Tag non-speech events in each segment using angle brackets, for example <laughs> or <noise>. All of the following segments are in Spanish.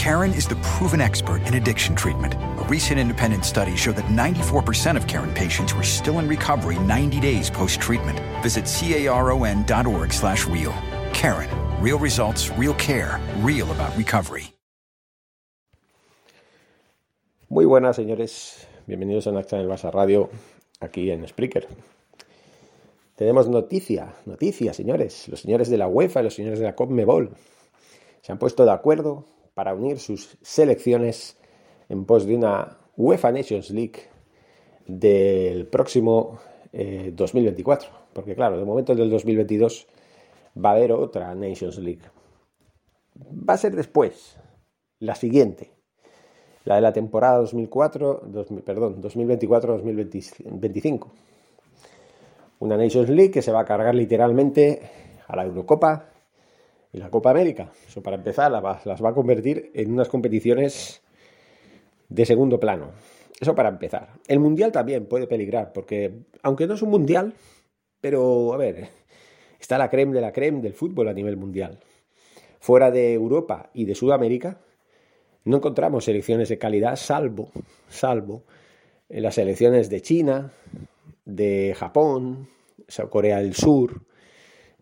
Karen is the proven expert in addiction treatment. A recent independent study showed that 94% of Karen patients were still in recovery 90 days post-treatment. Visit caron.org slash real. Karen, real results, real care, real about recovery. Muy buenas, señores. Bienvenidos a Naxa en el Barça Radio, aquí en Spreaker. Tenemos noticia, noticia, señores. Los señores de la UEFA y los señores de la CONMEBOL se han puesto de acuerdo para unir sus selecciones en pos de una UEFA Nations League del próximo 2024. Eh, Porque claro, de momento del 2022 va a haber otra Nations League. Va a ser después, la siguiente, la de la temporada 2004, perdón, 2024-2025. Una Nations League que se va a cargar literalmente a la Eurocopa y la Copa América. Eso para empezar las va a convertir en unas competiciones de segundo plano. Eso para empezar. El Mundial también puede peligrar, porque aunque no es un Mundial, pero a ver, está la creme de la creme del fútbol a nivel mundial. Fuera de Europa y de Sudamérica, no encontramos selecciones de calidad, salvo, salvo en las selecciones de China, de Japón, Corea del Sur,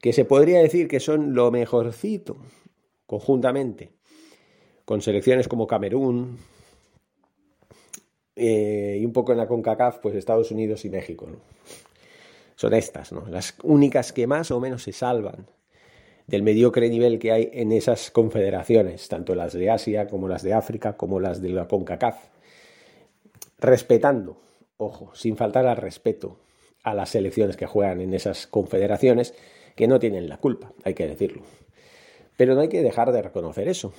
que se podría decir que son lo mejorcito conjuntamente con selecciones como Camerún eh, y un poco en la CONCACAF, pues Estados Unidos y México. Son estas, ¿no? Las únicas que más o menos se salvan del mediocre nivel que hay en esas confederaciones, tanto las de Asia como las de África, como las de la CONCACAF. Respetando, ojo, sin faltar al respeto a las selecciones que juegan en esas confederaciones, que no tienen la culpa, hay que decirlo. Pero no hay que dejar de reconocer eso.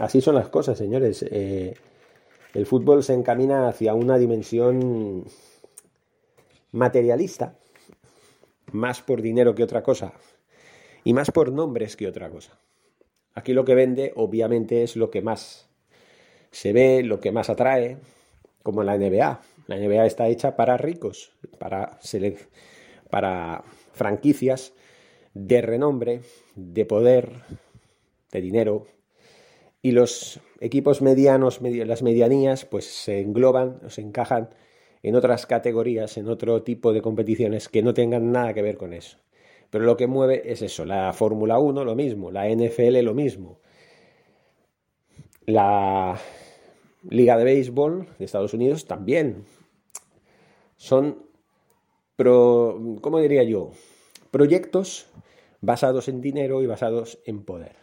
Así son las cosas, señores. Eh, el fútbol se encamina hacia una dimensión materialista, más por dinero que otra cosa, y más por nombres que otra cosa. Aquí lo que vende, obviamente, es lo que más se ve, lo que más atrae, como la NBA. La NBA está hecha para ricos, para, para franquicias de renombre, de poder, de dinero, y los equipos medianos, las medianías, pues se engloban, se encajan en otras categorías, en otro tipo de competiciones que no tengan nada que ver con eso. Pero lo que mueve es eso, la Fórmula 1 lo mismo, la NFL lo mismo, la Liga de Béisbol de Estados Unidos también. Son, pro, ¿cómo diría yo? Proyectos basados en dinero y basados en poder.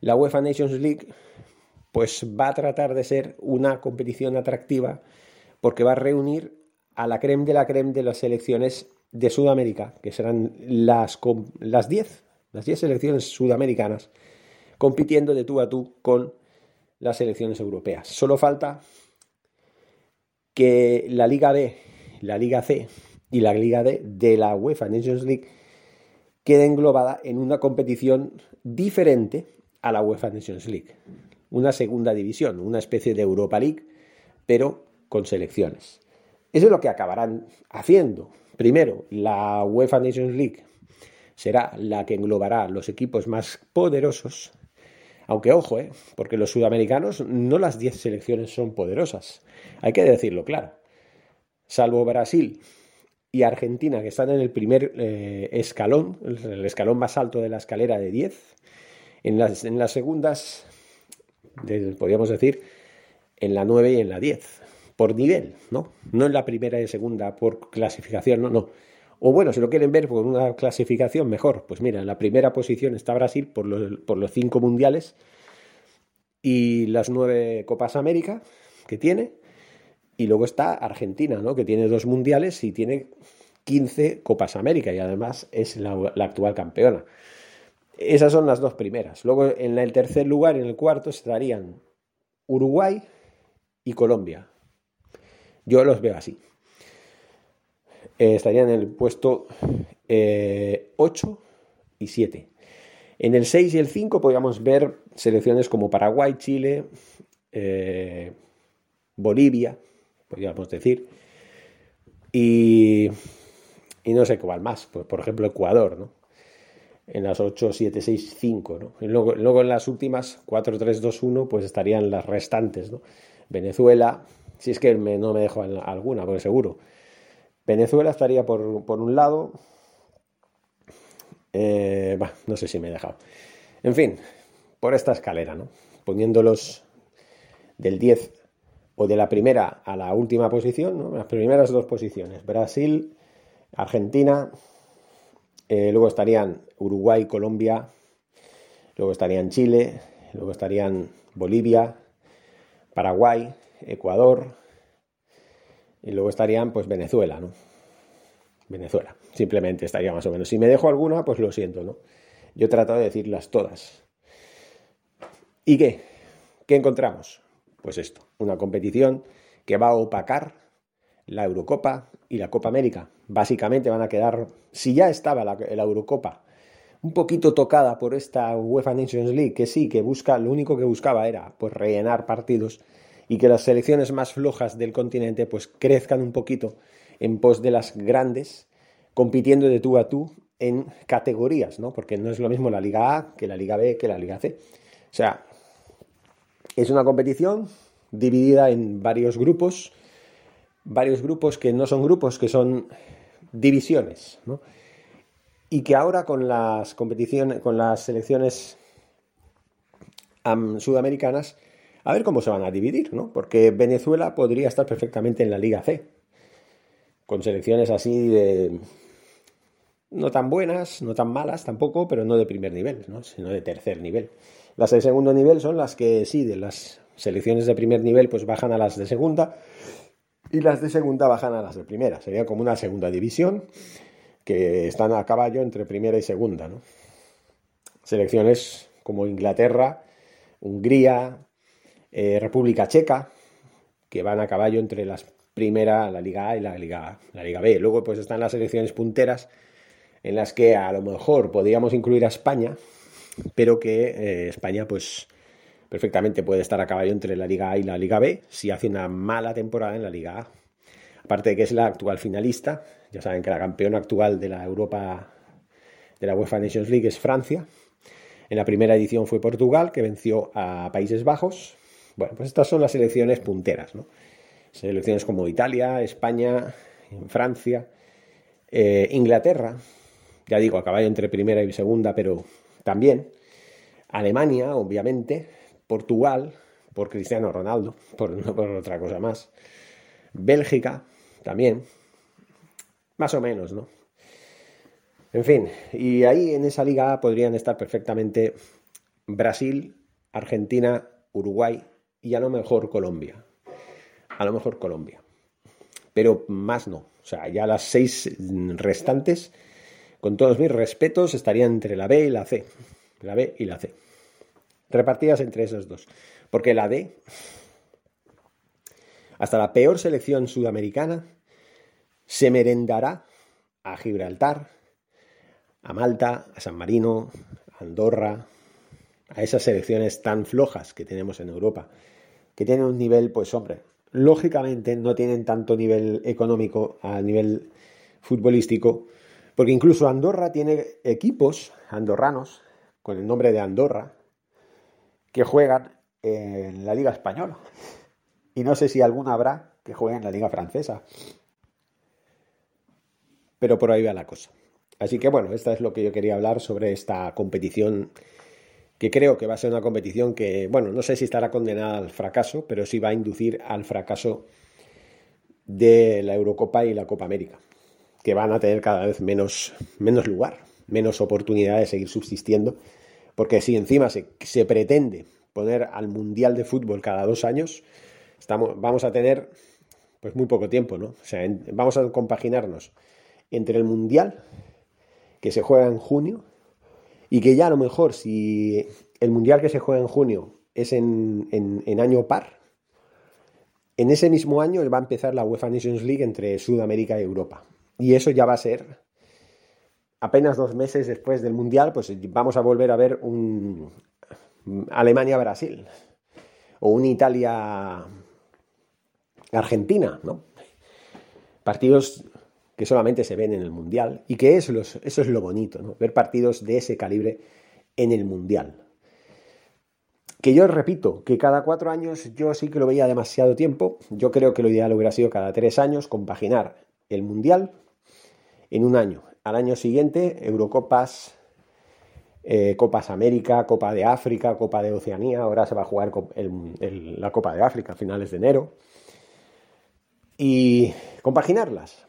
La UEFA Nations League pues va a tratar de ser una competición atractiva porque va a reunir a la creme de la creme de las selecciones de Sudamérica, que serán las 10, las 10 selecciones sudamericanas, compitiendo de tú a tú con las selecciones europeas. Solo falta que la Liga B, la Liga C y la Liga D de la UEFA Nations League quede englobada en una competición diferente a la UEFA Nations League. Una segunda división, una especie de Europa League, pero con selecciones. Eso es lo que acabarán haciendo. Primero, la UEFA Nations League será la que englobará los equipos más poderosos. Aunque ojo, ¿eh? porque los sudamericanos no las 10 selecciones son poderosas. Hay que decirlo claro. Salvo Brasil y Argentina, que están en el primer eh, escalón, el escalón más alto de la escalera de 10. En las, en las segundas, podríamos decir, en la 9 y en la 10 por nivel, ¿no? No en la primera y segunda por clasificación, no, no. O bueno, si lo quieren ver por una clasificación mejor, pues mira, en la primera posición está Brasil por los, por los cinco mundiales y las nueve Copas América que tiene. Y luego está Argentina, ¿no? Que tiene dos mundiales y tiene 15 Copas América y además es la, actual campeona. Esas son las dos primeras. Luego en el tercer lugar y en el cuarto estarían Uruguay y Colombia. Yo los veo así. Eh, estarían en el puesto 8 eh, y 7. En el 6 y el 5 podríamos ver selecciones como Paraguay, Chile, eh, Bolivia, podríamos decir, y, y, no sé cuál más, pues, por ejemplo Ecuador, ¿no? En las 8, 7, 6, 5, ¿no? Y luego, luego en las últimas 4, 3, 2, 1, pues estarían las restantes, ¿no? Venezuela, si es que no me dejo alguna, porque seguro. Venezuela estaría por, un lado. Eh, no sé si me he dejado. En fin, por esta escalera, ¿no? Poniéndolos del 10 o de la primera a la última posición, ¿no? Las primeras dos posiciones. Brasil, Argentina, eh, luego estarían Uruguay, Colombia, luego estarían Chile, luego estarían Bolivia, Paraguay, Ecuador, y luego estarían, pues, Venezuela, ¿no? Venezuela, simplemente estaría más o menos. Si me dejo alguna, pues lo siento, ¿no? Yo he tratado de decirlas todas. ¿Y qué? ¿Qué encontramos? Pues esto, una competición que va a opacar la Eurocopa y la Copa América. Básicamente van a quedar, si ya estaba la, Eurocopa un poquito tocada por esta UEFA Nations League, que sí, que busca, lo único que buscaba era pues rellenar partidos, y que las selecciones más flojas del continente pues crezcan un poquito en pos de las grandes, compitiendo de tú a tú en categorías, ¿no? Porque no es lo mismo la Liga A que la Liga B que la Liga C. O sea, es una competición dividida en varios grupos, varios grupos que no son grupos, que son divisiones, ¿no? Y que ahora con las competiciones, con las selecciones sudamericanas, a ver cómo se van a dividir, ¿no? Porque Venezuela podría estar perfectamente en la Liga C, con selecciones así de... no tan buenas, no tan malas tampoco, pero no de primer nivel, ¿no? sino de tercer nivel. Las de segundo nivel son las que sí, de las selecciones de primer nivel pues bajan a las de segunda y las de segunda bajan a las de primera. Sería como una segunda división que están a caballo entre primera y segunda. ¿no? Selecciones como Inglaterra, Hungría, eh, República Checa, que van a caballo entre las primera, la Liga A y la Liga, la Liga B. Luego pues están las selecciones punteras en las que a lo mejor podríamos incluir a España, pero que eh, España pues perfectamente puede estar a caballo entre la Liga A y la Liga B si hace una mala temporada en la Liga A. Aparte de que es la actual finalista, ya saben que la campeona actual de la Europa de la UEFA Nations League es Francia. En la primera edición fue Portugal, que venció a Países Bajos. Bueno, pues estas son las selecciones punteras, ¿no? Selecciones como Italia, España, Francia, eh, Inglaterra, ya digo, a caballo entre primera y segunda, pero también. Alemania, obviamente, Portugal, por Cristiano Ronaldo, <laughs> por, no por otra cosa más. Bélgica, también. Más o menos, ¿no? En fin, y ahí en esa liga podrían estar perfectamente Brasil, Argentina, Uruguay, y a lo mejor Colombia. A lo mejor Colombia. Pero más no. O sea, ya las seis restantes, con todos mis respetos, estarían entre la B y la C. La B y la C. Repartidas entre esos dos. Porque la D, hasta la peor selección sudamericana, se merendará a Gibraltar, a Malta, a San Marino, a Andorra, a esas selecciones tan flojas que tenemos en Europa que tienen un nivel, pues hombre, lógicamente no tienen tanto nivel económico a nivel futbolístico, porque incluso Andorra tiene equipos andorranos con el nombre de Andorra que juegan en la Liga Española. Y no sé si alguna habrá que juegue en la Liga Francesa. Pero por ahí va la cosa. Así que bueno, esta es lo que yo quería hablar sobre esta competición que creo que va a ser una competición que, bueno, no sé si estará condenada al fracaso, pero sí va a inducir al fracaso de la Eurocopa y la Copa América, que van a tener cada vez menos, menos lugar, menos oportunidad de seguir subsistiendo, porque si encima se, se pretende poner al Mundial de Fútbol cada dos años, estamos, vamos a tener pues muy poco tiempo, ¿no? O sea, vamos a compaginarnos entre el Mundial, que se juega en junio, y que ya a lo mejor si el Mundial que se juega en junio es en, en año par, en ese mismo año va a empezar la UEFA Nations League entre Sudamérica y Europa. Y eso ya va a ser apenas dos meses después del Mundial, pues vamos a volver a ver un Alemania-Brasil o un Italia-Argentina, ¿no? Partidos que solamente se ven en el Mundial y que eso, eso es lo bonito, ¿no? Ver partidos de ese calibre en el Mundial. Que yo repito, que cada cuatro años yo sí que lo veía demasiado tiempo. Yo creo que lo ideal hubiera sido cada tres años compaginar el Mundial en un año. Al año siguiente, Eurocopas, eh, Copas América, Copa de África, Copa de Oceanía. Ahora se va a jugar la Copa de África a finales de enero. Y compaginarlas,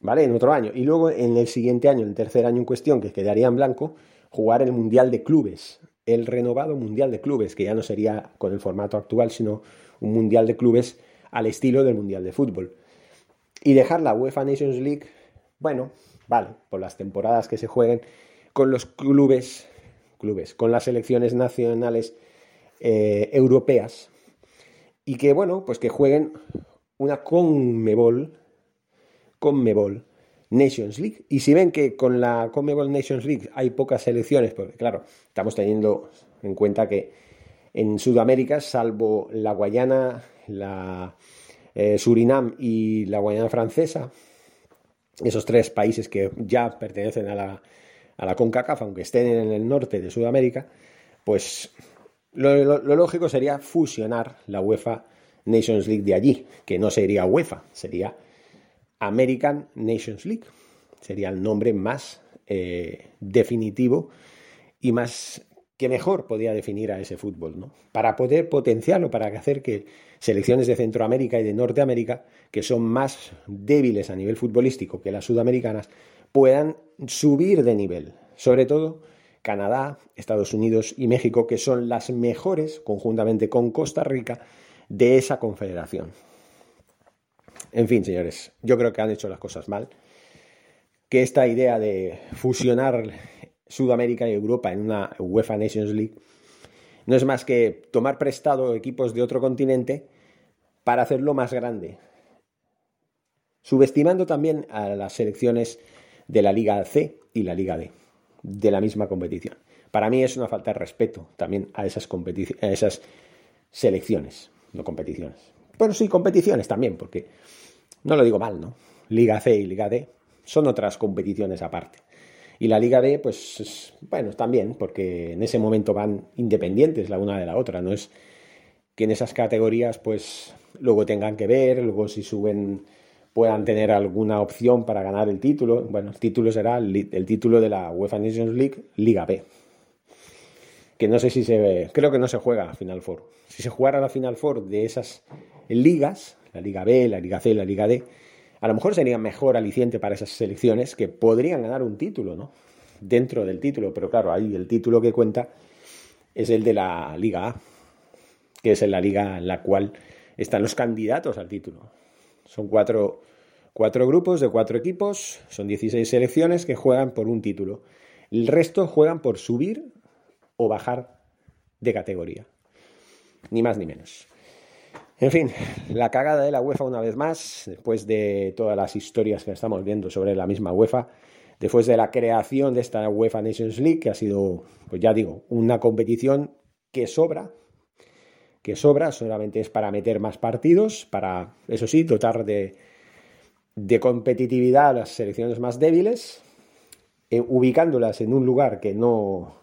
¿vale? En otro año. Y luego en el siguiente año, en el tercer año en cuestión, que quedaría en blanco, jugar el Mundial de Clubes. El renovado Mundial de Clubes, que ya no sería con el formato actual, sino un Mundial de Clubes al estilo del Mundial de Fútbol. Y dejar la UEFA Nations League bueno, vale, por las temporadas que se jueguen con los clubes, clubes, con las selecciones nacionales eh, europeas y que, bueno, pues que jueguen una Conmebol, Conmebol Nations League. Y si ven que con la Conmebol Nations League hay pocas selecciones, porque claro, estamos teniendo en cuenta que en Sudamérica, salvo la Guayana, la eh, Surinam y la Guayana francesa, esos tres países que ya pertenecen a la, a la CONCACAF, aunque estén en el norte de Sudamérica, pues lo, lógico sería fusionar la UEFA Nations League de allí, que no sería UEFA, sería American Nations League. Sería el nombre más eh, definitivo y más que mejor podía definir a ese fútbol, ¿no? Para poder potenciarlo, para hacer que selecciones de Centroamérica y de Norteamérica, que son más débiles a nivel futbolístico que las sudamericanas, puedan subir de nivel. Sobre todo Canadá, Estados Unidos y México, que son las mejores, conjuntamente con Costa Rica, de esa confederación. En fin, señores, yo creo que han hecho las cosas mal. Que esta idea de fusionar Sudamérica y Europa en una UEFA Nations League no es más que tomar prestado equipos de otro continente para hacerlo más grande, subestimando también a las selecciones de la Liga C y la Liga D, de la misma competición. Para mí es una falta de respeto también a esas, a esas selecciones, no competiciones. Bueno, sí, competiciones también, porque no lo digo mal, ¿no? Liga C y Liga D son otras competiciones aparte. Y la Liga B, pues, bueno, también, porque en ese momento van independientes la una de la otra, no es que en esas categorías, pues, luego tengan que ver, luego si suben puedan tener alguna opción para ganar el título. Bueno, el título será el, título de la UEFA Nations League, Liga B. Que no sé si se ve, creo que no se juega a Final Four. Si se jugara la Final Four de esas ligas, la Liga B, la Liga C, la Liga D, a lo mejor sería mejor aliciente para esas selecciones que podrían ganar un título, ¿no? Dentro del título, pero claro, ahí el título que cuenta es el de la Liga A, que es la liga en la cual están los candidatos al título. Son cuatro, cuatro grupos de cuatro equipos, son 16 selecciones que juegan por un título. El resto juegan por subir o bajar de categoría. Ni más ni menos. En fin, la cagada de la UEFA una vez más, después de todas las historias que estamos viendo sobre la misma UEFA, después de la creación de esta UEFA Nations League, que ha sido, pues ya digo, una competición que sobra, que sobra, solamente es para meter más partidos, para, eso sí, dotar de, de competitividad a las selecciones más débiles, eh, ubicándolas en un lugar que no,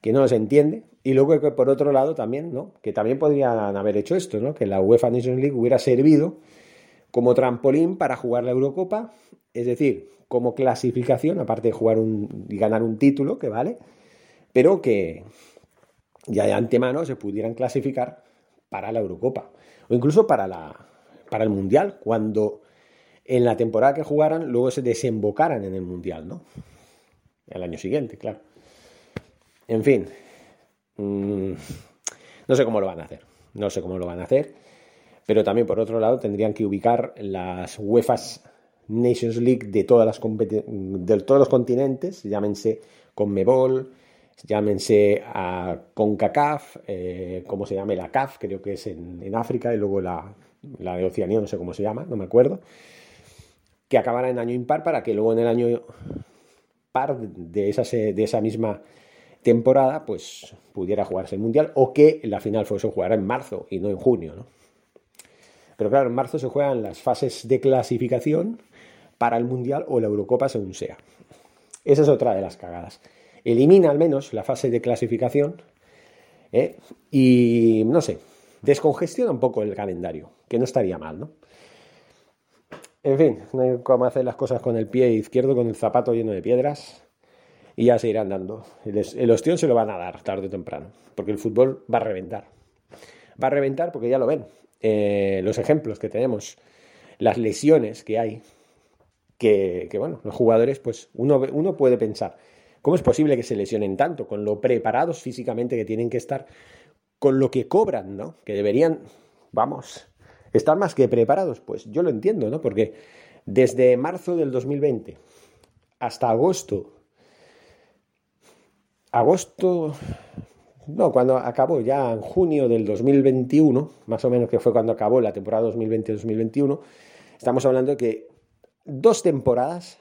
que no se entiende, y luego que por otro lado también, ¿no? Que también podrían haber hecho esto, ¿no? Que la UEFA Nations League hubiera servido como trampolín para jugar la Eurocopa, es decir, como clasificación, aparte de jugar un, y ganar un título, que vale, pero que ya de antemano se pudieran clasificar para la Eurocopa o incluso para, la, para el Mundial, cuando en la temporada que jugaran luego se desembocaran en el Mundial, ¿no? El año siguiente, claro. En fin, Mm, no sé cómo lo van a hacer. No sé cómo lo van a hacer. Pero también, por otro lado, tendrían que ubicar las UEFA Nations League de, todas las de todos los continentes, llámense Conmebol, llámense a CONCACAF, eh, como se llame la CAF, creo que es en, África, y luego la, la, de Oceanía, no sé cómo se llama, no me acuerdo, que acabará en año impar para que luego en el año par de de esa misma temporada, pues pudiera jugarse el Mundial, o que la final fuese jugar en marzo y no en junio, ¿no? Pero claro, en marzo se juegan las fases de clasificación para el Mundial o la Eurocopa según sea. Esa es otra de las cagadas. Elimina al menos la fase de clasificación ¿eh? y, no sé, descongestiona un poco el calendario, que no estaría mal, ¿no? En fin, no hay cómo hacer las cosas con el pie izquierdo, con el zapato lleno de piedras, y ya se irán dando. El, el ostión se lo van a dar tarde o temprano, porque el fútbol va a reventar. Va a reventar porque ya lo ven. Eh, los ejemplos que tenemos, las lesiones que hay, que, bueno, los jugadores, pues uno, uno puede pensar, ¿cómo es posible que se lesionen tanto con lo preparados físicamente que tienen que estar, con lo que cobran, ¿no? Que deberían, vamos, estar más que preparados. Pues yo lo entiendo, ¿no? Porque desde marzo del 2020 hasta agosto, agosto, no, cuando acabó ya en junio del 2021, más o menos que fue cuando acabó la temporada 2020-2021, estamos hablando de que dos temporadas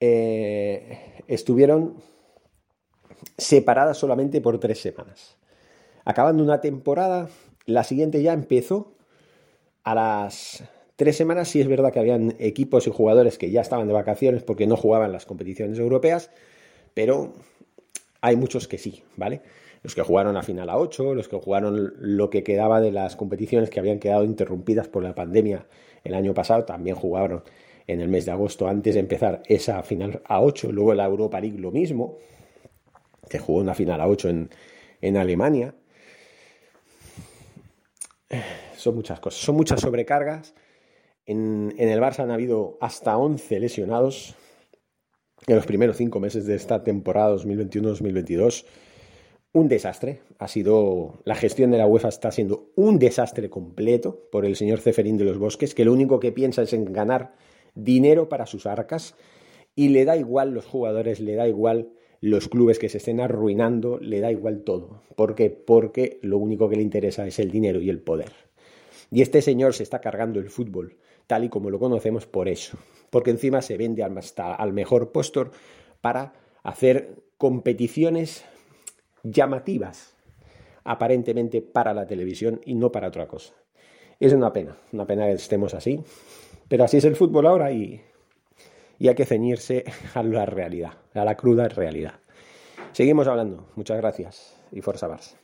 eh, estuvieron separadas solamente por tres semanas. Acabando una temporada, la siguiente ya empezó a las tres semanas. Sí es verdad que habían equipos y jugadores que ya estaban de vacaciones porque no jugaban las competiciones europeas, pero hay muchos que sí, ¿vale? Los que jugaron a final a 8, los que jugaron lo que quedaba de las competiciones que habían quedado interrumpidas por la pandemia el año pasado, también jugaron en el mes de agosto antes de empezar esa final a 8. Luego la Europa League lo mismo, que jugó una final a 8 en, en Alemania. Son muchas cosas, son muchas sobrecargas. En, en el Barça han habido hasta 11 lesionados en los primeros cinco meses de esta temporada 2021-2022. Un desastre. Ha sido. La gestión de la UEFA está siendo un desastre completo por el señor Ceferín de los Bosques, que lo único que piensa es en ganar dinero para sus arcas y le da igual los jugadores, le da igual los clubes que se estén arruinando, le da igual todo. ¿Por qué? Porque lo único que le interesa es el dinero y el poder. Y este señor se está cargando el fútbol tal y como lo conocemos por eso, porque encima se vende hasta al mejor postor para hacer competiciones llamativas, aparentemente para la televisión y no para otra cosa. Es una pena, una pena que estemos así, pero así es el fútbol ahora y, y hay que ceñirse a la realidad, a la cruda realidad. Seguimos hablando. Muchas gracias y Forza Barça.